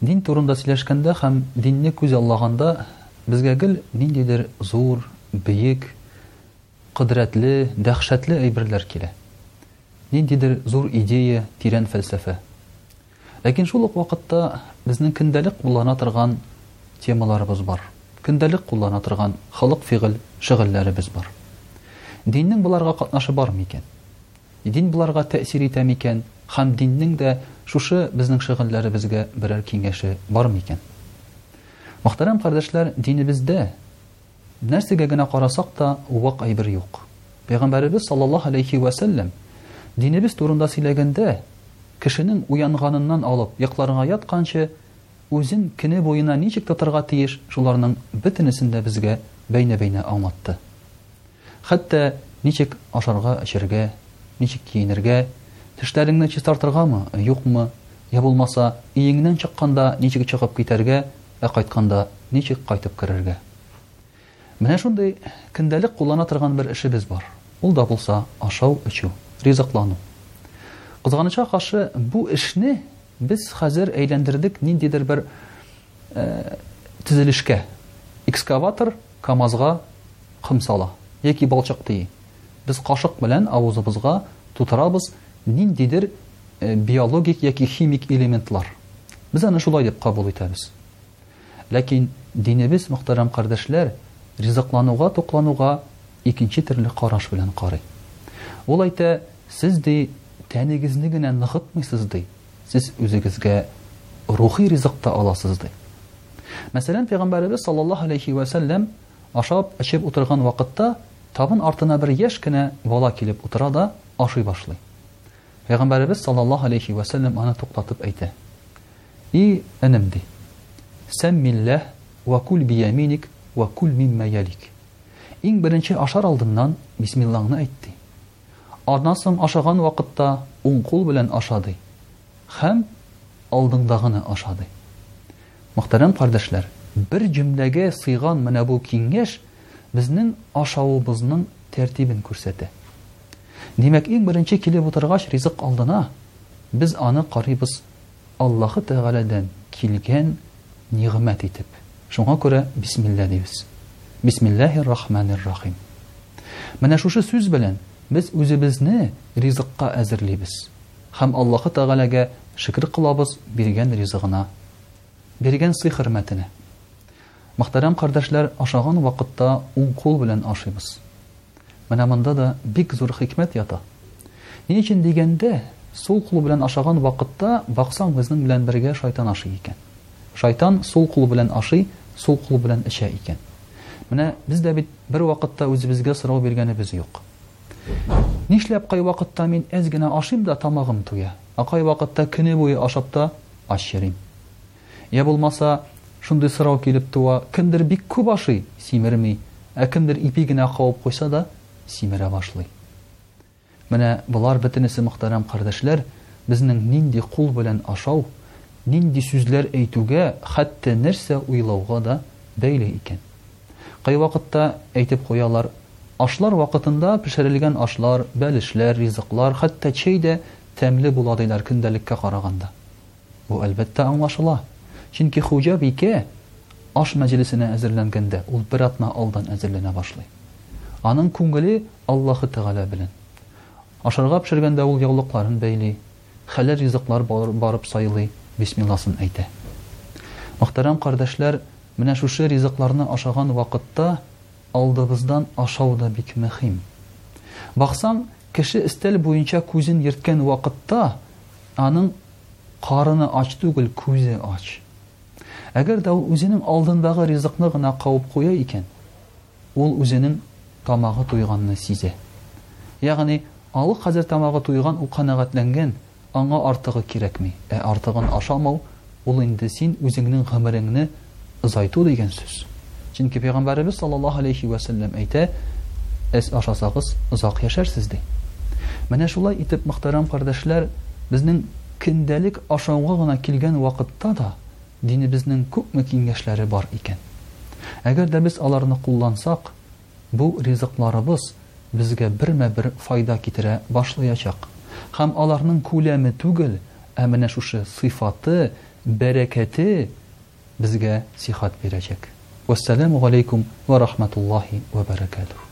Дин турында сөйләшкәндә һәм динне күз аллаганда, безгә гел ниндидер зур, бөек, кодрәтле, дәһшәтле әйберләр килә. Ниндидер зур идея, тирән фәлсәфә. Ләкин шул ук вакытта безнең көндәлек куллана торган темаларыбыз бар, көндәлек куллана торган холык-фигыль, шөгыльләребез бар. Диннең боларга катнашы бармы икән? Дин боларга тәэсир итә микән? Һәм диннең дә шушы безнең шөгыльләребезгә берәр киңәше бар микән? Мөхтәрәм кардәшләр, динебездә, нәрсәгә генә карасак та, вак әйбер юк. Пәйгамбәребез саллаллаһу алейһи вә сәлләм динебез турында сөйләгәндә, кешенең уянганыннан алып йокларга ятканчы үзен көне буена ничек тотарга тиеш, шуларның бөтенесен дә безгә бәйнә-бәйнә аңлатты. Хәтта ничек ашарга-эчәргә, ничек киенергә, тешләреңне чистартыргамы, юкмы, йә булмаса, өеңнән чыкканда ничек чыгып китәргә, ә кайтканда ничек кайтып керергә. Менә шундый көндәлек куллана торган бер эшебез бар. Ул да булса, ашау-эчү, ризыклану. Кызганычка каршы, бу эшне без хәзер әйләндердек ниндидер бер төзелешкә, экскаватор КАМАЗга Ком сала. Яки балчык тии. Без кашык белән авызыбызга тутырабыз ниндидер биологик яки химик элементлар. Без аны шулай дип кабул итәбез. Ләкин динебез, мөхтәрәм кардәшләр, ризыклануга, туклануга икенче төрле караш белән карый. Ул әйтә, сез ди, тәнегезне генә ныгытмыйсыз ди, сез үзегезгә рухи ризык та аласыз ди. Мәсәлән, пәйгамбәребез саллаллаһу алейхи ва саллям Ашап, эчеп утырган вакытта табын артына бер яшь кенә бала килеп утыра да ашый башлый. Пәйгамбәребез саллаллаһу алейһи вә сәлләм аны туктатып әйтә. И энем, ди. Сәммилләһ вә кул бияминик вә кул миммә ялик. Иң беренче ашар алдыннан бисмиллаңны әйт, ди. Аннан соң ашаган вакытта уң кул белән аша, ди. Һәм алдындагыны ашады. Мөхтәрәм кардәшләр, бер җөмләгә сыйган менә бу киңәш безнең ашавыбызның тәртибен күрсәтә. Димәк, иң беренче килеп утыргач ризык алдына, без аны карыйбыз Аллаһы Тәгаләдән килгән нигъмәт итеп. Шуңа күрә бисмилла дибез. Бисмиллаһир рахманир рахим. Менә шушы сүз белән без үзебезне ризыкка әзерлибез. Һәм Аллаһы Тәгаләгә шөкер кылабыз биргән ризыгына, биргән сый-хөрмәтенә. Мөхтәрәм кардәшләр, ашаган вакытта уң кул белән ашыйбыз. Менә монда да бик зур хикмәт ята. Ни өчен дигәндә, сул кул белән ашаган вакытта, баксаң, безнең белән бергә шайтан ашый икән. Шайтан сул кул белән ашый, сул кул белән эчә икән. Менә без дә бит бервакытта үзебезгә сорау биргәнебез юк. Нишләп кайвакытта мин әз генә ашыйм да тамагым туя, ә кайвакытта көне буе ашап та ач йөрим? Йә булмаса, шундый сорау килеп туа, кемдер бик күп ашый, симерми, ә кемдер ипи генә кабып куйса да, симерә башлый. Менә болар бөтенесе, мөхтәрәм кардәшләр, безнең нинди кул белән ашау, нинди сүзләр әйтүгә, хәтта нәрсә уйлауга да бәйле икән. Кайвакытта әйтеп куялар, Ашлар вакытында пешерелгән ашлар, бәлешләр, ризыклар, хәтта чәй дә тәмле була, диләр, көндәлеккә караганда. Бу, әлбәттә, аңлашыла. Чөнки хуҗабикә аш мәҗлесенә әзерләнгәндә, ул бер атна алдан әзерләнә башлый. Аның күңеле Аллаһы Тәгалә белән. Ашарга пешергәндә ул яулыкларын бәйли, Хәләл ризыклар барып сайлый, бисмилласын әйтә. Мөхтәрәм кардәшләр, менә шушы ризыкларны ашаган вакытта алдыбыздан ашау да бик мөхим. Баксаң, кеше өстәл буенча күзен ерткән вакытта аның карыны ач түгел, күзе ач. Әгәр дә ул үзенең алдындагы ризыкны гына кабып куя икән, Ул үзенең тамагы туйганны сизә. Ягъни, алык хәзер тамагы туйган, ул канәгатьләнгән, аңа артыгы кирәкми. Ә артыгын ашамау, ул инде син үзеңнең гомереңне озайту дигән сүз. Чөнки Пәйгамбәребез саллаллаһу алейһи вә сәлләм әйтә, Әз ашасагыз, озак яшәрсез, ди. Менә шулай итеп, мөхтәрәм кардәшләр, безнең көндәлек ашауга гына килгән вакытта да, Динебезнең күпме киңәшләре бар икән! Әгәр дә без аларны куллансак, бу ризыкларыбыз безгә бермә-бер файда китерә башлыячак һәм аларның күләме түгел, ә менә шушы сыйфаты, бәрәкәте безгә сихәт бирәчәк. Вәссәламү галәйкүм вә рахмәтуллаһи вә бәрәкәтүһү.